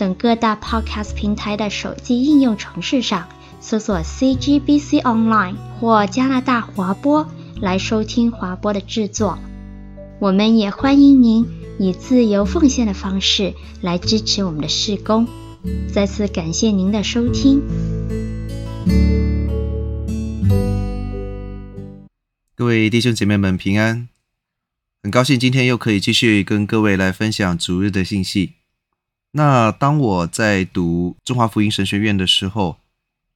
等各大 Podcast 平台的手机应用程式上搜索 CGBC Online 或加拿大华播来收听华播的制作。我们也欢迎您以自由奉献的方式来支持我们的事工。再次感谢您的收听。各位弟兄姐妹们平安。很高兴今天又可以继续跟各位来分享主日的信息。那当我在读中华福音神学院的时候，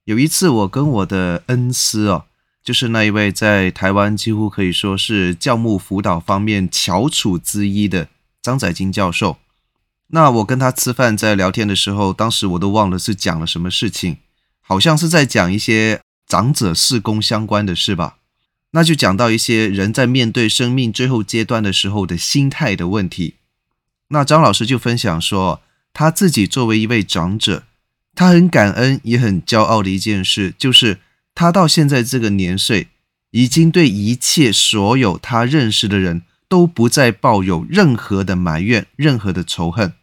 有一次我跟我的恩师哦，就是那一位在台湾几乎可以说是教牧辅导方面翘楚之一的张载金教授。那我跟他吃饭在聊天的时候，当时我都忘了是讲了什么事情，好像是在讲一些长者事工相关的事吧。那就讲到一些人在面对生命最后阶段的时候的心态的问题。那张老师就分享说，他自己作为一位长者，他很感恩也很骄傲的一件事，就是他到现在这个年岁，已经对一切所有他认识的人都不再抱有任何的埋怨、任何的仇恨。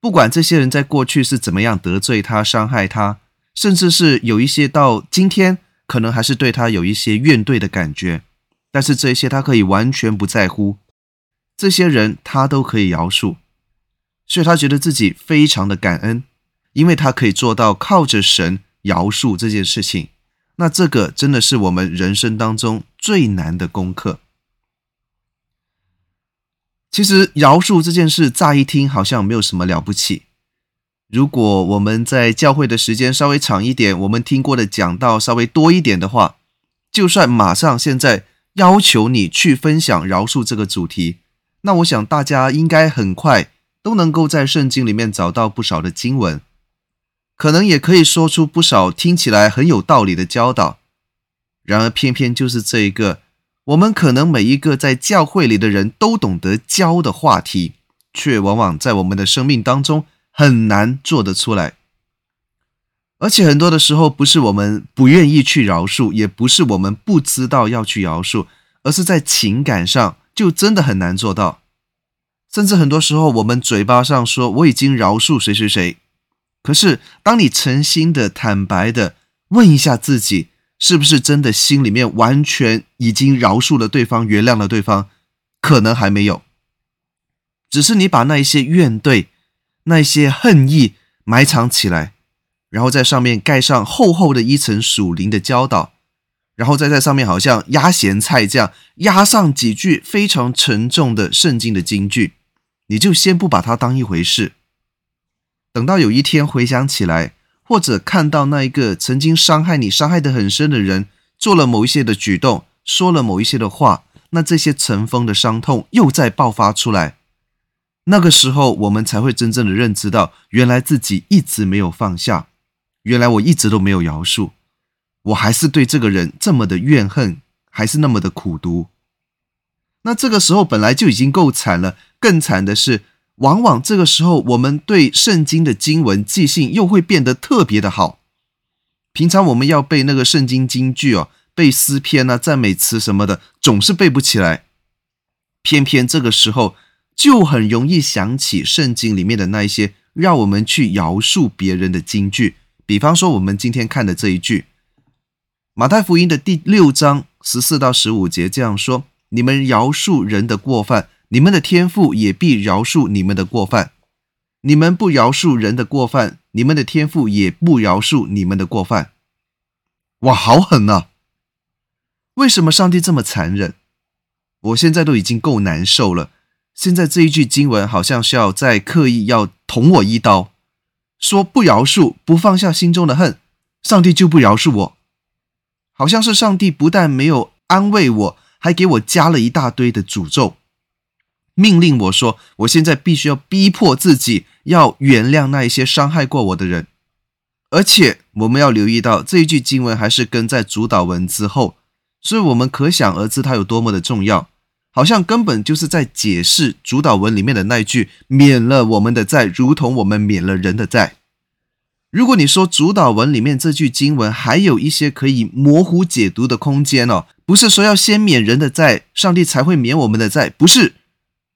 不管这些人在过去是怎么样得罪他、伤害他，甚至是有一些到今天。可能还是对他有一些怨怼的感觉，但是这些他可以完全不在乎，这些人他都可以饶恕，所以他觉得自己非常的感恩，因为他可以做到靠着神饶恕这件事情。那这个真的是我们人生当中最难的功课。其实饶恕这件事乍一听好像没有什么了不起。如果我们在教会的时间稍微长一点，我们听过的讲道稍微多一点的话，就算马上现在要求你去分享饶恕这个主题，那我想大家应该很快都能够在圣经里面找到不少的经文，可能也可以说出不少听起来很有道理的教导。然而，偏偏就是这一个，我们可能每一个在教会里的人都懂得教的话题，却往往在我们的生命当中。很难做得出来，而且很多的时候不是我们不愿意去饶恕，也不是我们不知道要去饶恕，而是在情感上就真的很难做到。甚至很多时候我们嘴巴上说我已经饶恕谁谁谁，可是当你诚心的、坦白的问一下自己，是不是真的心里面完全已经饶恕了对方、原谅了对方，可能还没有，只是你把那一些怨怼。那些恨意埋藏起来，然后在上面盖上厚厚的一层属灵的教导，然后再在上面好像压咸菜这样压上几句非常沉重的圣经的金句，你就先不把它当一回事。等到有一天回想起来，或者看到那一个曾经伤害你、伤害的很深的人做了某一些的举动，说了某一些的话，那这些尘封的伤痛又再爆发出来。那个时候，我们才会真正的认知到，原来自己一直没有放下，原来我一直都没有饶恕，我还是对这个人这么的怨恨，还是那么的苦毒。那这个时候本来就已经够惨了，更惨的是，往往这个时候我们对圣经的经文记性又会变得特别的好。平常我们要背那个圣经金句哦，背诗篇啊、赞美词什么的，总是背不起来，偏偏这个时候。就很容易想起圣经里面的那一些让我们去饶恕别人的金句，比方说我们今天看的这一句，马太福音的第六章十四到十五节这样说：“你们饶恕人的过犯，你们的天父也必饶恕你们的过犯；你们不饶恕人的过犯，你们的天父也不饶恕你们的过犯。”哇，好狠啊！为什么上帝这么残忍？我现在都已经够难受了。现在这一句经文好像是要再刻意要捅我一刀，说不饶恕，不放下心中的恨，上帝就不饶恕我。好像是上帝不但没有安慰我，还给我加了一大堆的诅咒。命令我说，我现在必须要逼迫自己，要原谅那一些伤害过我的人。而且我们要留意到这一句经文还是跟在主导文之后，所以我们可想而知它有多么的重要，好像根本就是在解释主导文里面的那一句“免了我们的债，如同我们免了人的债”。如果你说主祷文里面这句经文还有一些可以模糊解读的空间哦，不是说要先免人的债，上帝才会免我们的债，不是？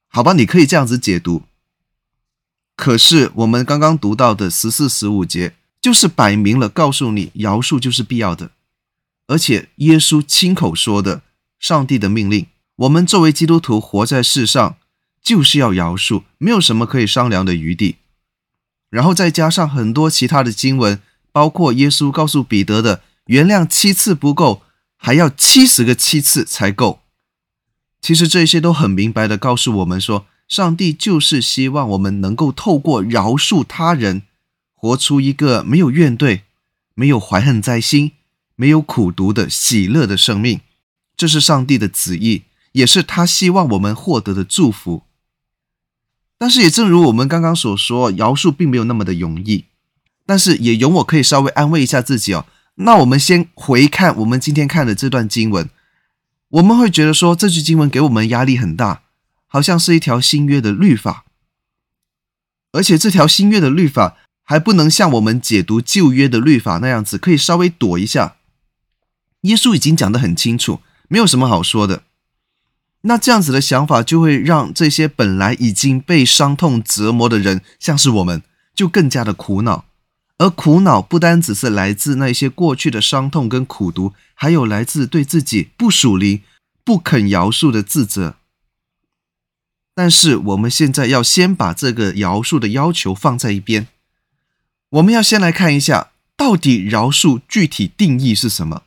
好吧，你可以这样子解读。可是我们刚刚读到的十四、十五节。就是摆明了告诉你，饶恕就是必要的，而且耶稣亲口说的，上帝的命令，我们作为基督徒活在世上，就是要饶恕，没有什么可以商量的余地。然后再加上很多其他的经文，包括耶稣告诉彼得的，原谅七次不够，还要七十个七次才够。其实这些都很明白的告诉我们说，上帝就是希望我们能够透过饶恕他人。活出一个没有怨怼、没有怀恨在心、没有苦毒的喜乐的生命，这是上帝的旨意，也是他希望我们获得的祝福。但是，也正如我们刚刚所说，饶恕并没有那么的容易。但是，也容我可以稍微安慰一下自己哦。那我们先回看我们今天看的这段经文，我们会觉得说，这句经文给我们压力很大，好像是一条新约的律法，而且这条新约的律法。还不能像我们解读旧约的律法那样子，可以稍微躲一下。耶稣已经讲得很清楚，没有什么好说的。那这样子的想法就会让这些本来已经被伤痛折磨的人，像是我们，就更加的苦恼。而苦恼不单只是来自那些过去的伤痛跟苦毒，还有来自对自己不属灵、不肯饶恕的自责。但是我们现在要先把这个饶恕的要求放在一边。我们要先来看一下，到底饶恕具体定义是什么？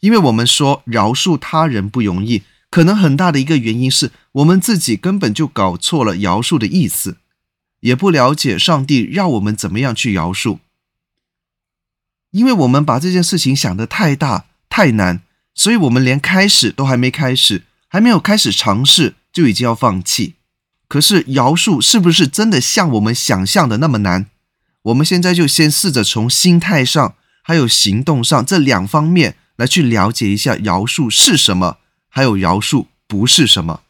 因为我们说饶恕他人不容易，可能很大的一个原因是我们自己根本就搞错了饶恕的意思，也不了解上帝让我们怎么样去饶恕。因为我们把这件事情想得太大太难，所以我们连开始都还没开始，还没有开始尝试，就已经要放弃。可是饶恕是不是真的像我们想象的那么难？我们现在就先试着从心态上，还有行动上这两方面来去了解一下饶恕是什么，还有饶恕不是什么。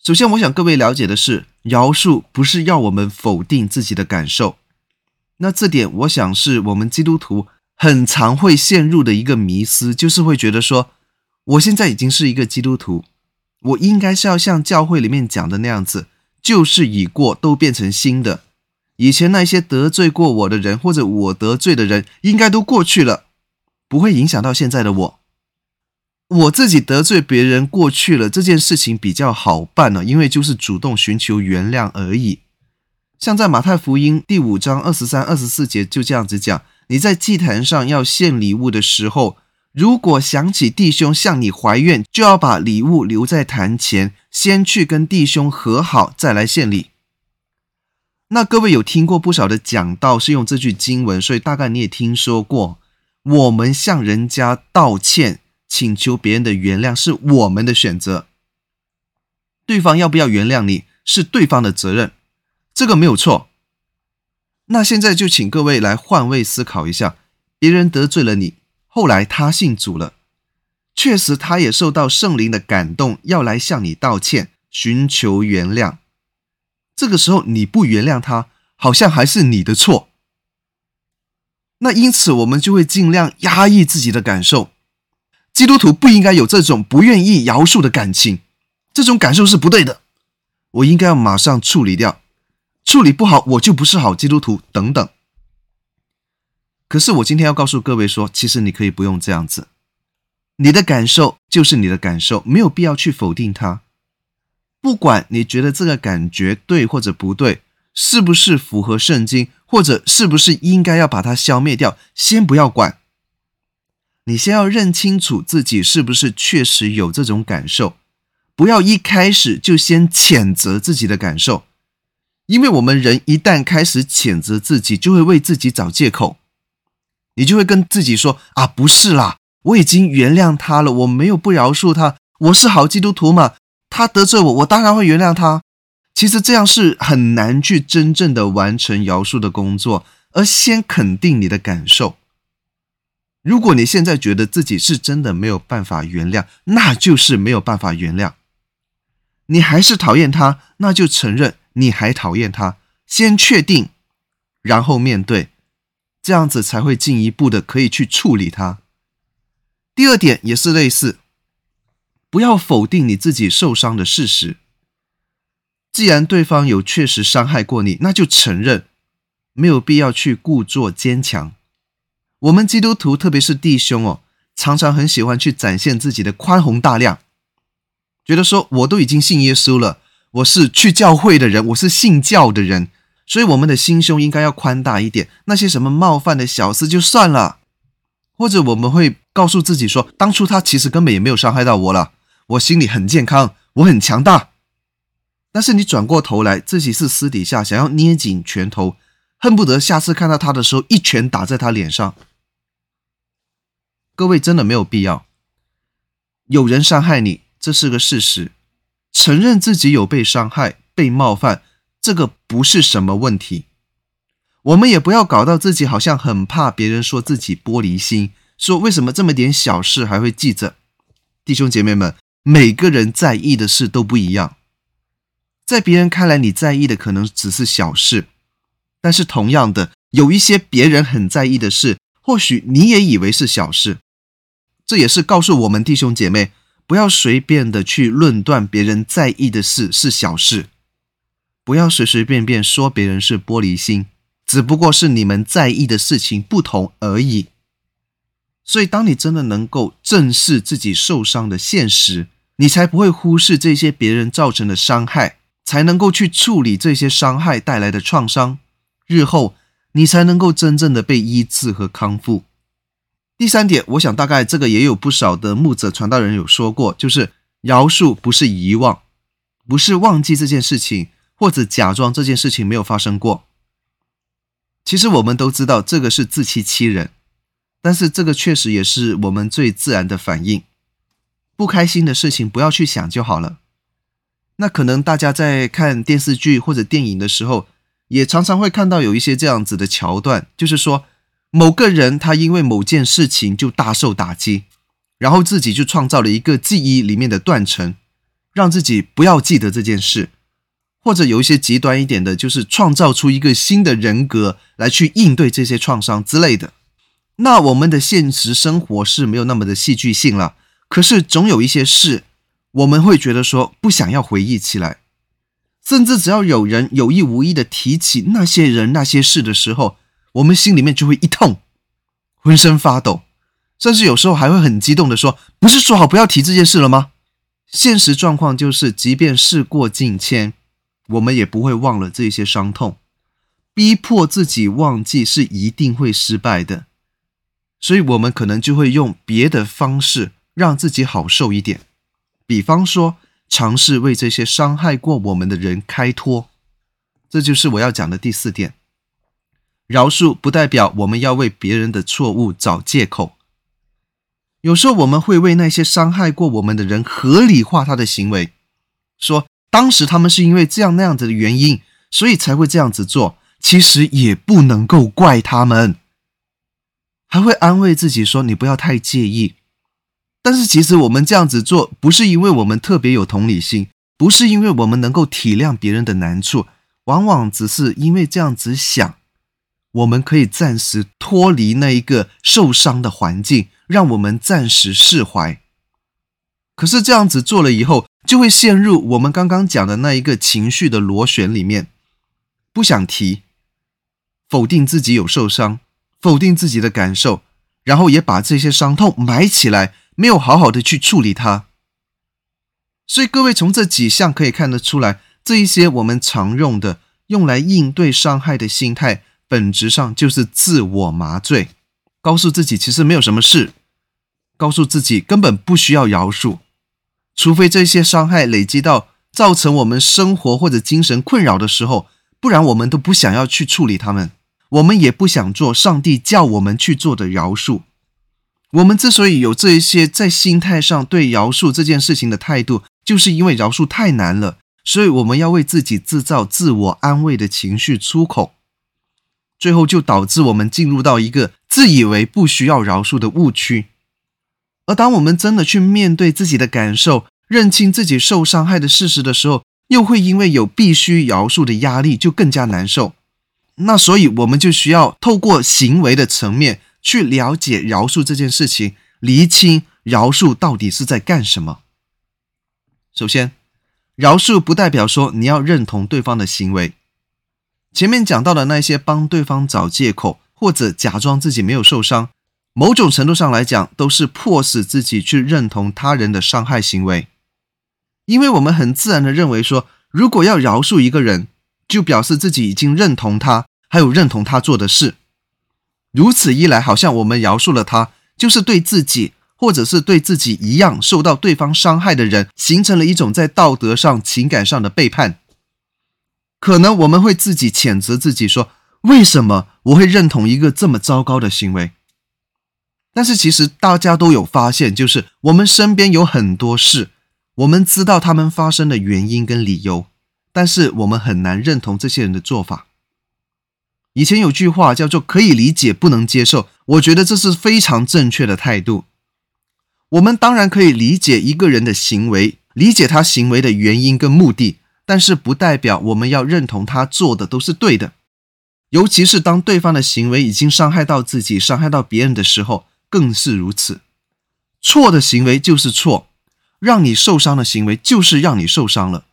首先，我想各位了解的是，饶恕不是要我们否定自己的感受。那这点，我想是我们基督徒很常会陷入的一个迷思，就是会觉得说，我现在已经是一个基督徒，我应该是要像教会里面讲的那样子，旧事已过，都变成新的。以前那些得罪过我的人，或者我得罪的人，应该都过去了，不会影响到现在的我。我自己得罪别人过去了，这件事情比较好办了，因为就是主动寻求原谅而已。像在马太福音第五章二十三、二十四节就这样子讲：你在祭坛上要献礼物的时候，如果想起弟兄向你怀怨，就要把礼物留在坛前，先去跟弟兄和好，再来献礼。那各位有听过不少的讲道是用这句经文，所以大概你也听说过，我们向人家道歉，请求别人的原谅是我们的选择，对方要不要原谅你是对方的责任，这个没有错。那现在就请各位来换位思考一下，别人得罪了你，后来他信主了，确实他也受到圣灵的感动，要来向你道歉，寻求原谅。这个时候你不原谅他，好像还是你的错。那因此我们就会尽量压抑自己的感受。基督徒不应该有这种不愿意饶恕的感情，这种感受是不对的。我应该要马上处理掉，处理不好我就不是好基督徒等等。可是我今天要告诉各位说，其实你可以不用这样子，你的感受就是你的感受，没有必要去否定它。不管你觉得这个感觉对或者不对，是不是符合圣经，或者是不是应该要把它消灭掉，先不要管。你先要认清楚自己是不是确实有这种感受，不要一开始就先谴责自己的感受，因为我们人一旦开始谴责自己，就会为自己找借口，你就会跟自己说啊，不是啦，我已经原谅他了，我没有不饶恕他，我是好基督徒嘛。他得罪我，我当然会原谅他。其实这样是很难去真正的完成饶恕的工作，而先肯定你的感受。如果你现在觉得自己是真的没有办法原谅，那就是没有办法原谅。你还是讨厌他，那就承认你还讨厌他，先确定，然后面对，这样子才会进一步的可以去处理他。第二点也是类似，不要否定你自己受伤的事实。既然对方有确实伤害过你，那就承认，没有必要去故作坚强。我们基督徒，特别是弟兄哦，常常很喜欢去展现自己的宽宏大量，觉得说我都已经信耶稣了，我是去教会的人，我是信教的人，所以我们的心胸应该要宽大一点。那些什么冒犯的小事就算了，或者我们会告诉自己说，当初他其实根本也没有伤害到我了，我心里很健康，我很强大。但是你转过头来，自己是私底下想要捏紧拳头。恨不得下次看到他的时候，一拳打在他脸上。各位真的没有必要。有人伤害你，这是个事实。承认自己有被伤害、被冒犯，这个不是什么问题。我们也不要搞到自己好像很怕别人说自己玻璃心，说为什么这么点小事还会记着。弟兄姐妹们，每个人在意的事都不一样。在别人看来，你在意的可能只是小事。但是同样的，有一些别人很在意的事，或许你也以为是小事。这也是告诉我们弟兄姐妹，不要随便的去论断别人在意的事是小事，不要随随便便说别人是玻璃心，只不过是你们在意的事情不同而已。所以，当你真的能够正视自己受伤的现实，你才不会忽视这些别人造成的伤害，才能够去处理这些伤害带来的创伤。日后你才能够真正的被医治和康复。第三点，我想大概这个也有不少的牧者传道人有说过，就是饶恕不是遗忘，不是忘记这件事情，或者假装这件事情没有发生过。其实我们都知道这个是自欺欺人，但是这个确实也是我们最自然的反应。不开心的事情不要去想就好了。那可能大家在看电视剧或者电影的时候，也常常会看到有一些这样子的桥段，就是说某个人他因为某件事情就大受打击，然后自己就创造了一个记忆里面的断层，让自己不要记得这件事，或者有一些极端一点的，就是创造出一个新的人格来去应对这些创伤之类的。那我们的现实生活是没有那么的戏剧性了，可是总有一些事，我们会觉得说不想要回忆起来。甚至只要有人有意无意的提起那些人那些事的时候，我们心里面就会一痛，浑身发抖，甚至有时候还会很激动的说：“不是说好不要提这件事了吗？”现实状况就是，即便事过境迁，我们也不会忘了这些伤痛。逼迫自己忘记是一定会失败的，所以我们可能就会用别的方式让自己好受一点，比方说。尝试为这些伤害过我们的人开脱，这就是我要讲的第四点。饶恕不代表我们要为别人的错误找借口。有时候我们会为那些伤害过我们的人合理化他的行为，说当时他们是因为这样那样子的原因，所以才会这样子做。其实也不能够怪他们，还会安慰自己说：“你不要太介意。”但是其实我们这样子做，不是因为我们特别有同理心，不是因为我们能够体谅别人的难处，往往只是因为这样子想，我们可以暂时脱离那一个受伤的环境，让我们暂时释怀。可是这样子做了以后，就会陷入我们刚刚讲的那一个情绪的螺旋里面，不想提，否定自己有受伤，否定自己的感受，然后也把这些伤痛埋起来。没有好好的去处理它，所以各位从这几项可以看得出来，这一些我们常用的用来应对伤害的心态，本质上就是自我麻醉，告诉自己其实没有什么事，告诉自己根本不需要饶恕，除非这些伤害累积到造成我们生活或者精神困扰的时候，不然我们都不想要去处理它们，我们也不想做上帝叫我们去做的饶恕。我们之所以有这一些在心态上对饶恕这件事情的态度，就是因为饶恕太难了，所以我们要为自己制造自我安慰的情绪出口，最后就导致我们进入到一个自以为不需要饶恕的误区。而当我们真的去面对自己的感受，认清自己受伤害的事实的时候，又会因为有必须饶恕的压力，就更加难受。那所以，我们就需要透过行为的层面去了解饶恕这件事情，厘清饶恕到底是在干什么。首先，饶恕不代表说你要认同对方的行为。前面讲到的那些帮对方找借口，或者假装自己没有受伤。某种程度上来讲，都是迫使自己去认同他人的伤害行为，因为我们很自然的认为说，如果要饶恕一个人，就表示自己已经认同他，还有认同他做的事。如此一来，好像我们饶恕了他，就是对自己或者是对自己一样受到对方伤害的人，形成了一种在道德上、情感上的背叛。可能我们会自己谴责自己说，为什么我会认同一个这么糟糕的行为？但是其实大家都有发现，就是我们身边有很多事，我们知道他们发生的原因跟理由，但是我们很难认同这些人的做法。以前有句话叫做“可以理解，不能接受”，我觉得这是非常正确的态度。我们当然可以理解一个人的行为，理解他行为的原因跟目的，但是不代表我们要认同他做的都是对的。尤其是当对方的行为已经伤害到自己、伤害到别人的时候。更是如此，错的行为就是错，让你受伤的行为就是让你受伤了。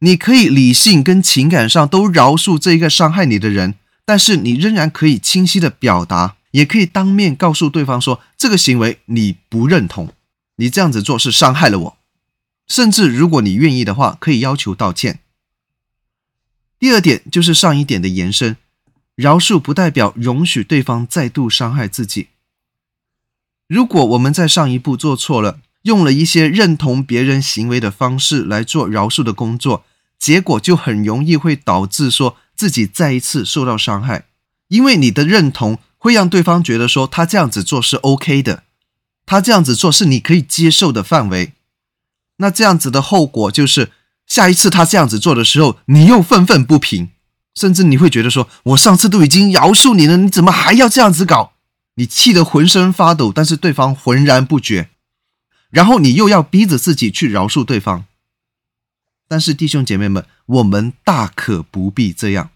你可以理性跟情感上都饶恕这一个伤害你的人，但是你仍然可以清晰的表达，也可以当面告诉对方说，这个行为你不认同，你这样子做是伤害了我，甚至如果你愿意的话，可以要求道歉。第二点就是上一点的延伸，饶恕不代表容许对方再度伤害自己。如果我们在上一步做错了，用了一些认同别人行为的方式来做饶恕的工作，结果就很容易会导致说自己再一次受到伤害，因为你的认同会让对方觉得说他这样子做是 OK 的，他这样子做是你可以接受的范围。那这样子的后果就是，下一次他这样子做的时候，你又愤愤不平，甚至你会觉得说，我上次都已经饶恕你了，你怎么还要这样子搞？你气得浑身发抖，但是对方浑然不觉，然后你又要逼着自己去饶恕对方。但是弟兄姐妹们，我们大可不必这样。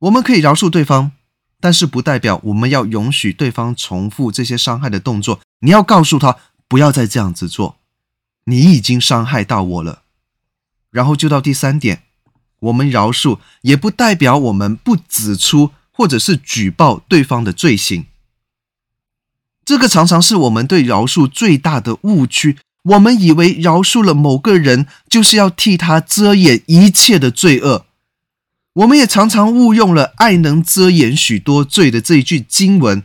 我们可以饶恕对方，但是不代表我们要容许对方重复这些伤害的动作。你要告诉他不要再这样子做，你已经伤害到我了。然后就到第三点，我们饶恕也不代表我们不指出或者是举报对方的罪行。这个常常是我们对饶恕最大的误区。我们以为饶恕了某个人，就是要替他遮掩一切的罪恶。我们也常常误用了“爱能遮掩许多罪”的这一句经文。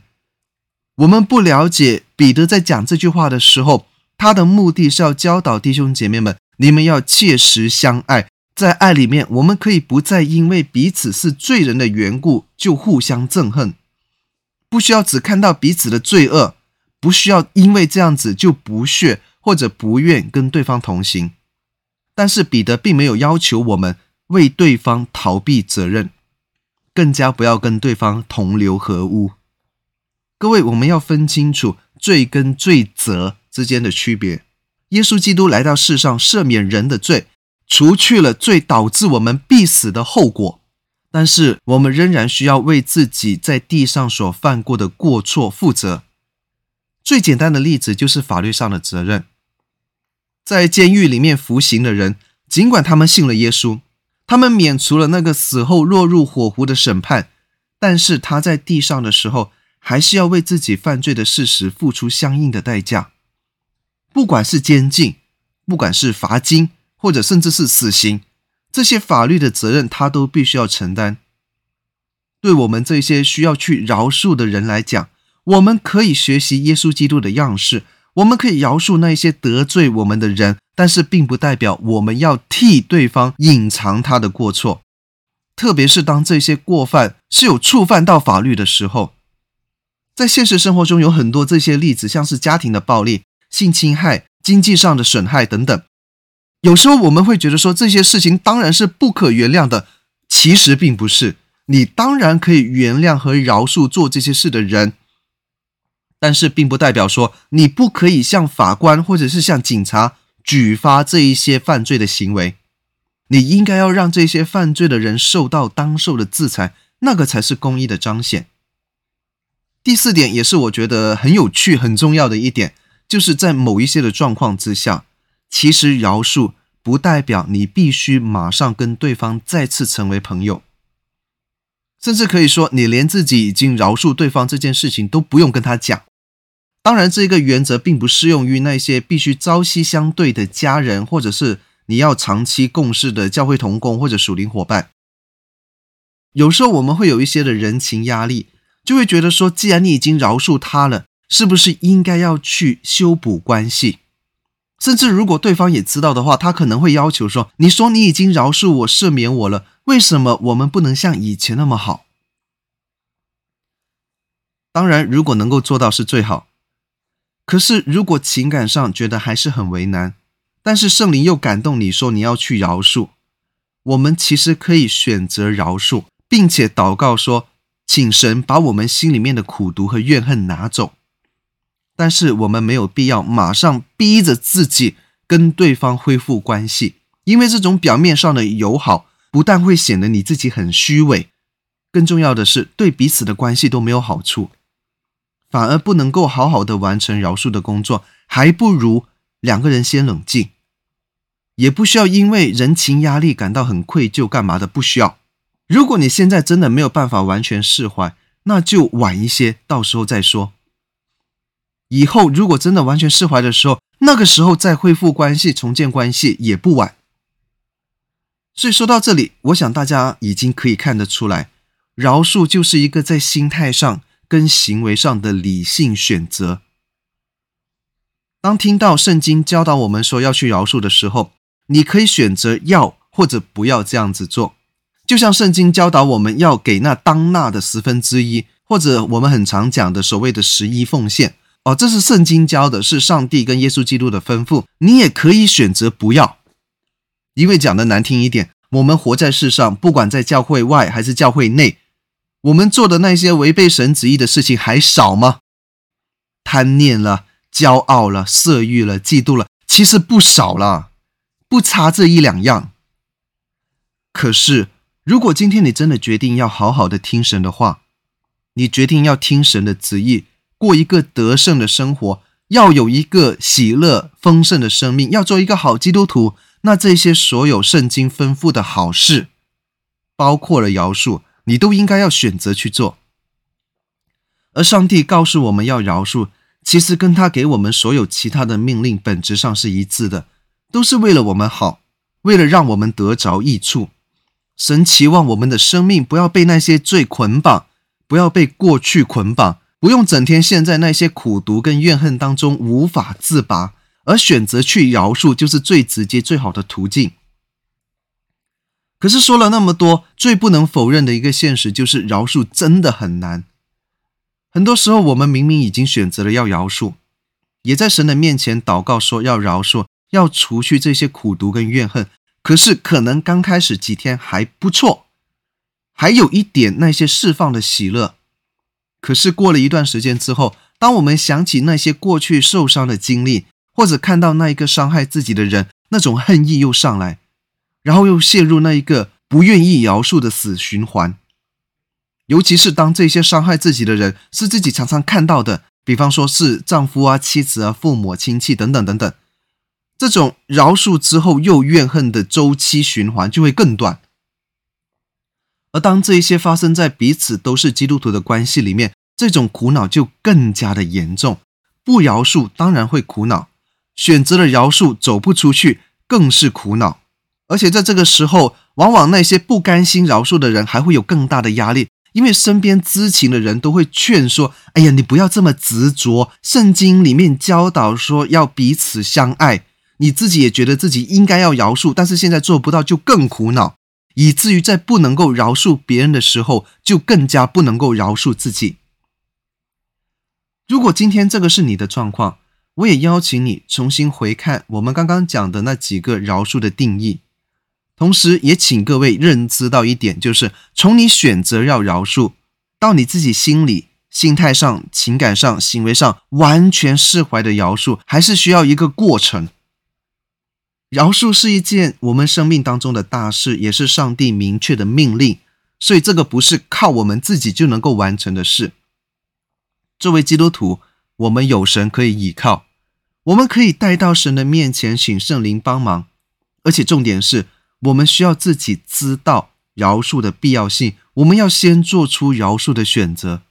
我们不了解彼得在讲这句话的时候，他的目的是要教导弟兄姐妹们：你们要切实相爱，在爱里面，我们可以不再因为彼此是罪人的缘故就互相憎恨。不需要只看到彼此的罪恶，不需要因为这样子就不屑或者不愿跟对方同行。但是彼得并没有要求我们为对方逃避责任，更加不要跟对方同流合污。各位，我们要分清楚罪跟罪责之间的区别。耶稣基督来到世上赦免人的罪，除去了罪导致我们必死的后果。但是我们仍然需要为自己在地上所犯过的过错负责。最简单的例子就是法律上的责任。在监狱里面服刑的人，尽管他们信了耶稣，他们免除了那个死后落入火湖的审判，但是他在地上的时候，还是要为自己犯罪的事实付出相应的代价。不管是监禁，不管是罚金，或者甚至是死刑。这些法律的责任，他都必须要承担。对我们这些需要去饶恕的人来讲，我们可以学习耶稣基督的样式，我们可以饶恕那些得罪我们的人，但是并不代表我们要替对方隐藏他的过错。特别是当这些过犯是有触犯到法律的时候，在现实生活中有很多这些例子，像是家庭的暴力、性侵害、经济上的损害等等。有时候我们会觉得说这些事情当然是不可原谅的，其实并不是。你当然可以原谅和饶恕做这些事的人，但是并不代表说你不可以向法官或者是向警察举发这一些犯罪的行为。你应该要让这些犯罪的人受到当受的制裁，那个才是公义的彰显。第四点也是我觉得很有趣、很重要的一点，就是在某一些的状况之下，其实饶恕不代表你必须马上跟对方再次成为朋友。甚至可以说，你连自己已经饶恕对方这件事情都不用跟他讲。当然，这个原则并不适用于那些必须朝夕相对的家人，或者是你要长期共事的教会同工或者属灵伙伴。有时候我们会有一些的人情压力，就会觉得说，既然你已经饶恕他了，是不是应该要去修补关系？甚至如果对方也知道的话，他可能会要求说：“你说你已经饶恕我、赦免我了。”为什么我们不能像以前那么好？当然，如果能够做到是最好。可是，如果情感上觉得还是很为难，但是圣灵又感动你说你要去饶恕，我们其实可以选择饶恕，并且祷告说，请神把我们心里面的苦毒和怨恨拿走。但是，我们没有必要马上逼着自己跟对方恢复关系，因为这种表面上的友好。不但会显得你自己很虚伪，更重要的是对彼此的关系都没有好处，反而不能够好好的完成饶恕的工作，还不如两个人先冷静，也不需要因为人情压力感到很愧疚干嘛的，不需要。如果你现在真的没有办法完全释怀，那就晚一些，到时候再说。以后如果真的完全释怀的时候，那个时候再恢复关系、重建关系也不晚。所以说到这里，我想大家已经可以看得出来，饶恕就是一个在心态上跟行为上的理性选择。当听到圣经教导我们说要去饶恕的时候，你可以选择要或者不要这样子做。就像圣经教导我们要给那当纳的十分之一，或者我们很常讲的所谓的十一奉献。哦，这是圣经教的，是上帝跟耶稣基督的吩咐。你也可以选择不要。因为讲的难听一点，我们活在世上，不管在教会外还是教会内，我们做的那些违背神旨意的事情还少吗？贪念了、骄傲了、色欲了、嫉妒了，其实不少了，不差这一两样。可是，如果今天你真的决定要好好的听神的话，你决定要听神的旨意，过一个得胜的生活，要有一个喜乐丰盛的生命，要做一个好基督徒。那这些所有圣经吩咐的好事，包括了饶恕，你都应该要选择去做。而上帝告诉我们要饶恕，其实跟他给我们所有其他的命令本质上是一致的，都是为了我们好，为了让我们得着益处。神期望我们的生命不要被那些罪捆绑，不要被过去捆绑，不用整天陷在那些苦毒跟怨恨当中无法自拔。而选择去饶恕，就是最直接、最好的途径。可是说了那么多，最不能否认的一个现实就是，饶恕真的很难。很多时候，我们明明已经选择了要饶恕，也在神的面前祷告说要饶恕，要除去这些苦毒跟怨恨。可是，可能刚开始几天还不错，还有一点那些释放的喜乐。可是过了一段时间之后，当我们想起那些过去受伤的经历，或者看到那一个伤害自己的人，那种恨意又上来，然后又陷入那一个不愿意饶恕的死循环。尤其是当这些伤害自己的人是自己常常看到的，比方说是丈夫啊、妻子啊、父母、亲戚等等等等，这种饶恕之后又怨恨的周期循环就会更短。而当这一些发生在彼此都是基督徒的关系里面，这种苦恼就更加的严重。不饶恕当然会苦恼。选择了饶恕，走不出去，更是苦恼。而且在这个时候，往往那些不甘心饶恕的人，还会有更大的压力，因为身边知情的人都会劝说：“哎呀，你不要这么执着。圣经里面教导说要彼此相爱，你自己也觉得自己应该要饶恕，但是现在做不到，就更苦恼，以至于在不能够饶恕别人的时候，就更加不能够饶恕自己。如果今天这个是你的状况，我也邀请你重新回看我们刚刚讲的那几个饶恕的定义，同时也请各位认知到一点，就是从你选择要饶恕，到你自己心里、心态上、情感上、行为上完全释怀的饶恕，还是需要一个过程。饶恕是一件我们生命当中的大事，也是上帝明确的命令，所以这个不是靠我们自己就能够完成的事。作为基督徒，我们有神可以依靠。我们可以带到神的面前，请圣灵帮忙，而且重点是我们需要自己知道饶恕的必要性。我们要先做出饶恕的选择。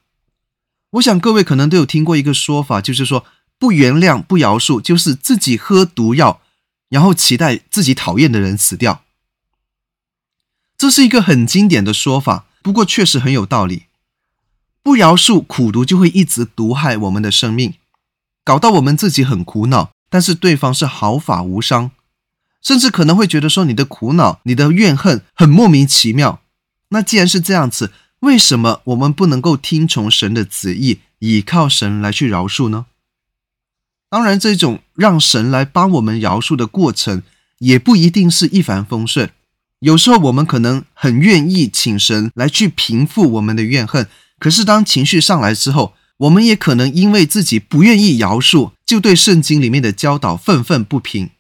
我想各位可能都有听过一个说法，就是说不原谅、不饶恕，就是自己喝毒药，然后期待自己讨厌的人死掉。这是一个很经典的说法，不过确实很有道理。不饶恕，苦毒就会一直毒害我们的生命。搞到我们自己很苦恼，但是对方是毫发无伤，甚至可能会觉得说你的苦恼、你的怨恨很莫名其妙。那既然是这样子，为什么我们不能够听从神的旨意，倚靠神来去饶恕呢？当然，这种让神来帮我们饶恕的过程，也不一定是一帆风顺。有时候我们可能很愿意请神来去平复我们的怨恨，可是当情绪上来之后，我们也可能因为自己不愿意饶恕，就对圣经里面的教导愤愤不平。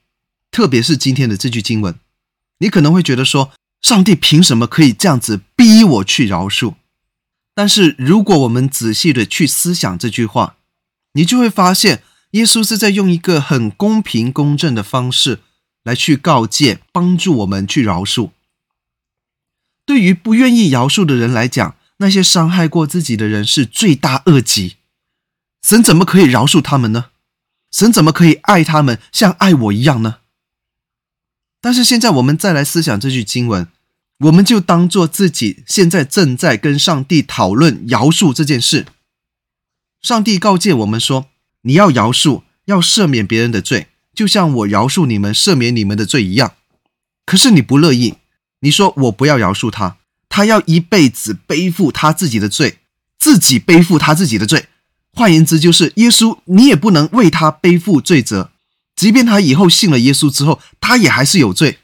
特别是今天的这句经文，你可能会觉得说，上帝凭什么可以这样子逼我去饶恕？但是如果我们仔细的去思想这句话，你就会发现，耶稣是在用一个很公平公正的方式来去告诫、帮助我们去饶恕。对于不愿意饶恕的人来讲，那些伤害过自己的人是罪大恶极，神怎么可以饶恕他们呢？神怎么可以爱他们像爱我一样呢？但是现在我们再来思想这句经文，我们就当做自己现在正在跟上帝讨论饶恕这件事。上帝告诫我们说：“你要饶恕，要赦免别人的罪，就像我饶恕你们、赦免你们的罪一样。”可是你不乐意，你说我不要饶恕他。他要一辈子背负他自己的罪，自己背负他自己的罪。换言之，就是耶稣，你也不能为他背负罪责。即便他以后信了耶稣之后，他也还是有罪。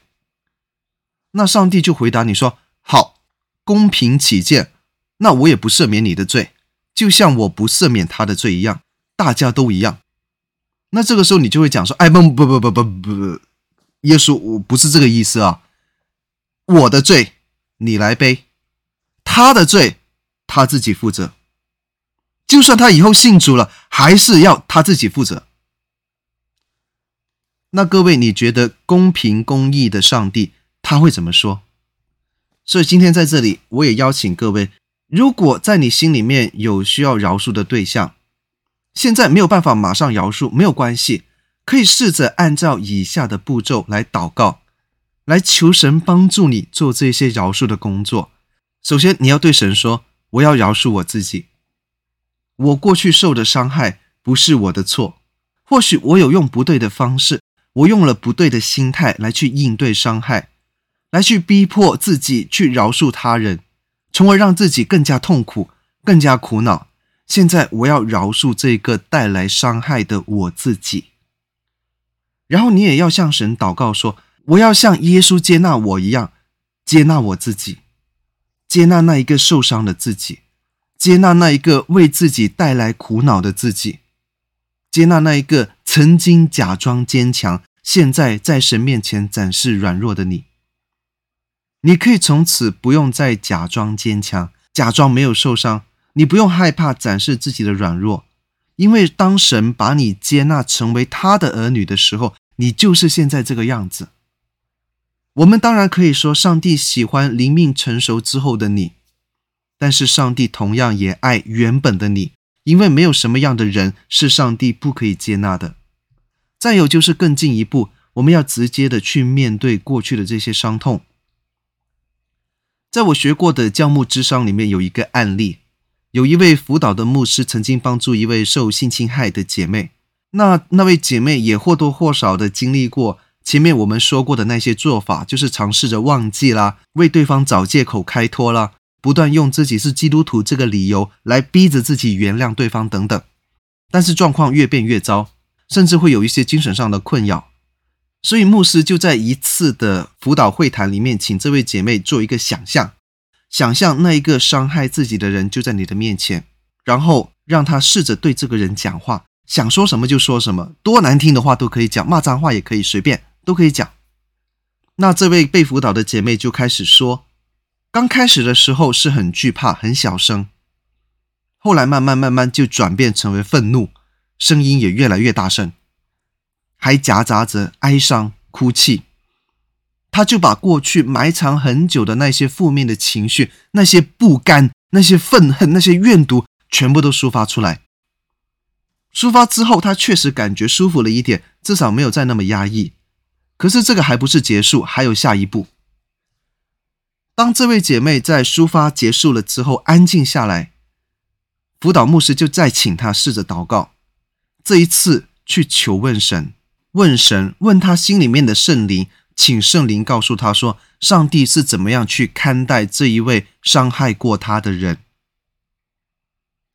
那上帝就回答你说：“好，公平起见，那我也不赦免你的罪，就像我不赦免他的罪一样，大家都一样。”那这个时候你就会讲说：“哎，不不不不不不，耶稣，我不是这个意思啊，我的罪。”你来背他的罪，他自己负责。就算他以后信主了，还是要他自己负责。那各位，你觉得公平公义的上帝他会怎么说？所以今天在这里，我也邀请各位，如果在你心里面有需要饶恕的对象，现在没有办法马上饶恕，没有关系，可以试着按照以下的步骤来祷告。来求神帮助你做这些饶恕的工作。首先，你要对神说：“我要饶恕我自己。我过去受的伤害不是我的错，或许我有用不对的方式，我用了不对的心态来去应对伤害，来去逼迫自己去饶恕他人，从而让自己更加痛苦、更加苦恼。现在，我要饶恕这个带来伤害的我自己。然后，你也要向神祷告说。”我要像耶稣接纳我一样，接纳我自己，接纳那一个受伤的自己，接纳那一个为自己带来苦恼的自己，接纳那一个曾经假装坚强，现在在神面前展示软弱的你。你可以从此不用再假装坚强，假装没有受伤，你不用害怕展示自己的软弱，因为当神把你接纳成为他的儿女的时候，你就是现在这个样子。我们当然可以说，上帝喜欢灵命成熟之后的你，但是上帝同样也爱原本的你，因为没有什么样的人是上帝不可以接纳的。再有就是更进一步，我们要直接的去面对过去的这些伤痛。在我学过的教牧之商里面有一个案例，有一位辅导的牧师曾经帮助一位受性侵害的姐妹，那那位姐妹也或多或少的经历过。前面我们说过的那些做法，就是尝试着忘记啦，为对方找借口开脱啦，不断用自己是基督徒这个理由来逼着自己原谅对方等等。但是状况越变越糟，甚至会有一些精神上的困扰。所以牧师就在一次的辅导会谈里面，请这位姐妹做一个想象，想象那一个伤害自己的人就在你的面前，然后让他试着对这个人讲话，想说什么就说什么，多难听的话都可以讲，骂脏话也可以，随便都可以讲。那这位被辅导的姐妹就开始说，刚开始的时候是很惧怕，很小声，后来慢慢慢慢就转变成为愤怒，声音也越来越大声。还夹杂着哀伤、哭泣，他就把过去埋藏很久的那些负面的情绪、那些不甘、那些愤恨、那些怨毒，全部都抒发出来。抒发之后，他确实感觉舒服了一点，至少没有再那么压抑。可是这个还不是结束，还有下一步。当这位姐妹在抒发结束了之后，安静下来，辅导牧师就再请她试着祷告，这一次去求问神。问神，问他心里面的圣灵，请圣灵告诉他说，上帝是怎么样去看待这一位伤害过他的人。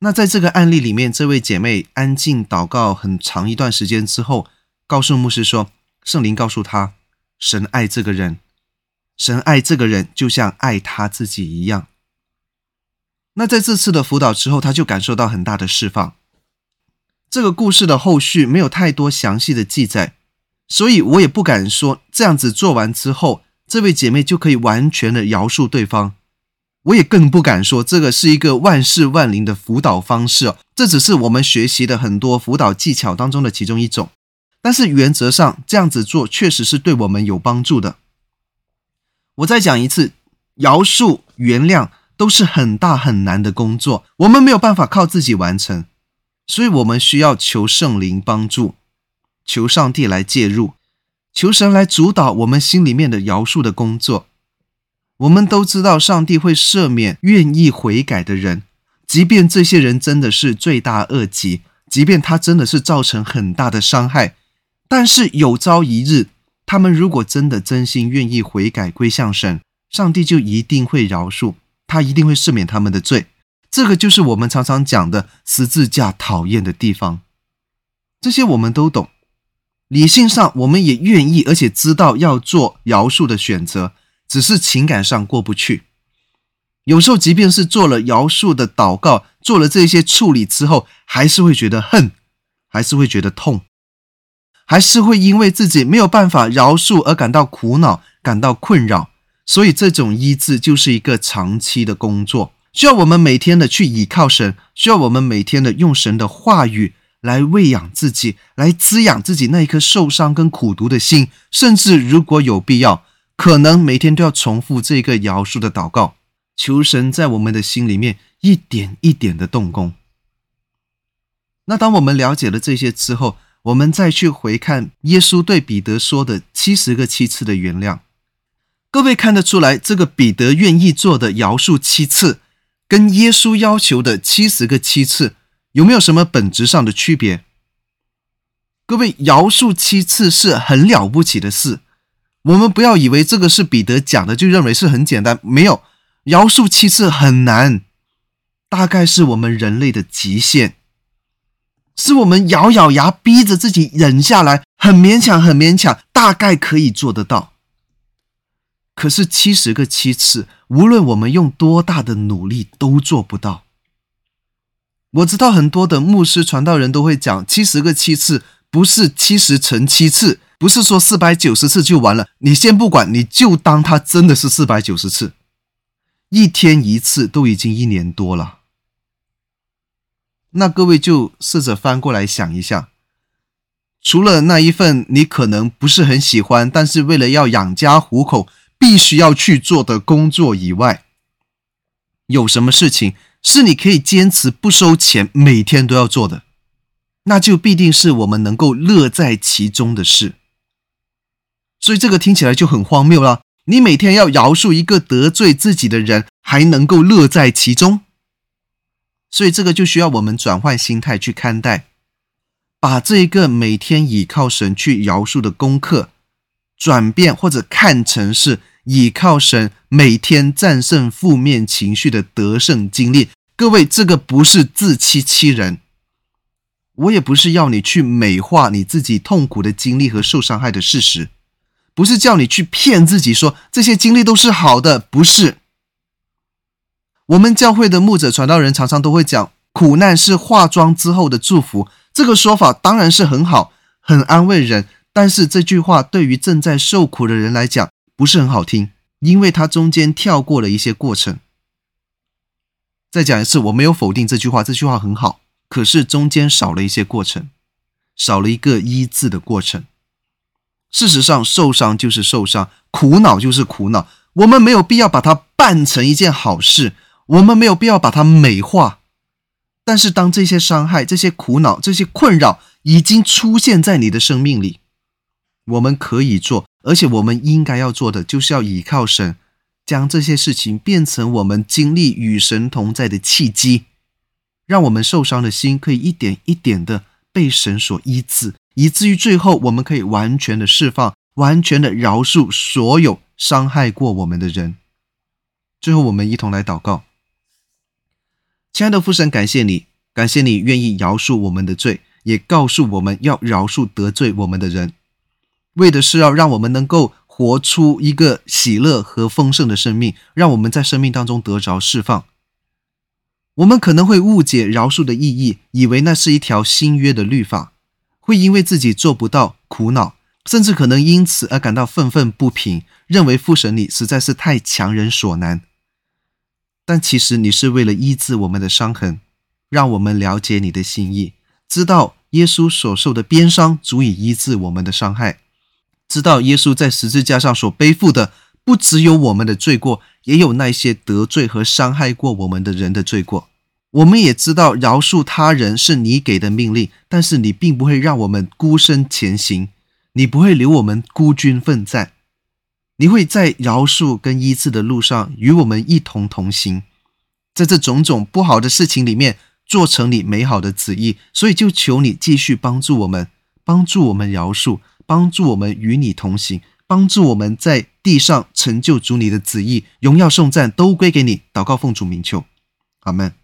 那在这个案例里面，这位姐妹安静祷告很长一段时间之后，告诉牧师说，圣灵告诉他，神爱这个人，神爱这个人就像爱他自己一样。那在这次的辅导之后，他就感受到很大的释放。这个故事的后续没有太多详细的记载，所以我也不敢说这样子做完之后，这位姐妹就可以完全的饶恕对方。我也更不敢说这个是一个万事万灵的辅导方式，这只是我们学习的很多辅导技巧当中的其中一种。但是原则上这样子做确实是对我们有帮助的。我再讲一次，饶恕、原谅都是很大很难的工作，我们没有办法靠自己完成。所以，我们需要求圣灵帮助，求上帝来介入，求神来主导我们心里面的饶恕的工作。我们都知道，上帝会赦免愿意悔改的人，即便这些人真的是罪大恶极，即便他真的是造成很大的伤害，但是有朝一日，他们如果真的真心愿意悔改归向神，上帝就一定会饶恕，他一定会赦免他们的罪。这个就是我们常常讲的十字架讨厌的地方，这些我们都懂，理性上我们也愿意，而且知道要做饶恕的选择，只是情感上过不去。有时候，即便是做了饶恕的祷告，做了这些处理之后，还是会觉得恨，还是会觉得痛，还是会因为自己没有办法饶恕而感到苦恼、感到困扰。所以，这种医治就是一个长期的工作。需要我们每天的去倚靠神，需要我们每天的用神的话语来喂养自己，来滋养自己那一颗受伤跟苦毒的心。甚至如果有必要，可能每天都要重复这个饶恕的祷告，求神在我们的心里面一点一点的动工。那当我们了解了这些之后，我们再去回看耶稣对彼得说的七十个七次的原谅，各位看得出来，这个彼得愿意做的饶恕七次。跟耶稣要求的七十个七次有没有什么本质上的区别？各位，饶恕七次是很了不起的事，我们不要以为这个是彼得讲的就认为是很简单。没有，饶恕七次很难，大概是我们人类的极限，是我们咬咬牙逼着自己忍下来，很勉强，很勉强，大概可以做得到。可是七十个七次，无论我们用多大的努力，都做不到。我知道很多的牧师传道人都会讲，七十个七次不是七十乘七次，不是说四百九十次就完了。你先不管，你就当它真的是四百九十次，一天一次都已经一年多了。那各位就试着翻过来想一下，除了那一份你可能不是很喜欢，但是为了要养家糊口，必须要去做的工作以外，有什么事情是你可以坚持不收钱，每天都要做的？那就必定是我们能够乐在其中的事。所以这个听起来就很荒谬了。你每天要饶恕一个得罪自己的人，还能够乐在其中？所以这个就需要我们转换心态去看待，把这一个每天倚靠神去饶恕的功课，转变或者看成是。倚靠神，每天战胜负面情绪的得胜经历。各位，这个不是自欺欺人。我也不是要你去美化你自己痛苦的经历和受伤害的事实，不是叫你去骗自己说这些经历都是好的，不是。我们教会的牧者传道人常常都会讲，苦难是化妆之后的祝福。这个说法当然是很好，很安慰人。但是这句话对于正在受苦的人来讲，不是很好听，因为它中间跳过了一些过程。再讲一次，我没有否定这句话，这句话很好，可是中间少了一些过程，少了一个医治的过程。事实上，受伤就是受伤，苦恼就是苦恼，我们没有必要把它办成一件好事，我们没有必要把它美化。但是，当这些伤害、这些苦恼、这些困扰已经出现在你的生命里，我们可以做，而且我们应该要做的，就是要倚靠神，将这些事情变成我们经历与神同在的契机，让我们受伤的心可以一点一点的被神所医治，以至于最后我们可以完全的释放，完全的饶恕所有伤害过我们的人。最后，我们一同来祷告。亲爱的父神，感谢你，感谢你愿意饶恕我们的罪，也告诉我们要饶恕得罪我们的人，为的是要让我们能够活出一个喜乐和丰盛的生命，让我们在生命当中得着释放。我们可能会误解饶恕的意义，以为那是一条新约的律法，会因为自己做不到苦恼，甚至可能因此而感到愤愤不平，认为父神你实在是太强人所难。但其实你是为了医治我们的伤痕，让我们了解你的心意，知道耶稣所受的鞭伤足以医治我们的伤害，知道耶稣在十字架上所背负的不只有我们的罪过，也有那些得罪和伤害过我们的人的罪过。我们也知道饶恕他人是你给的命令，但是你并不会让我们孤身前行，你不会留我们孤军奋战。你会在饶恕跟医治的路上与我们一同同行，在这种种不好的事情里面做成你美好的旨意，所以就求你继续帮助我们，帮助我们饶恕，帮助我们与你同行，帮助我们在地上成就主你的旨意，荣耀颂赞都归给你。祷告奉主名求，阿门。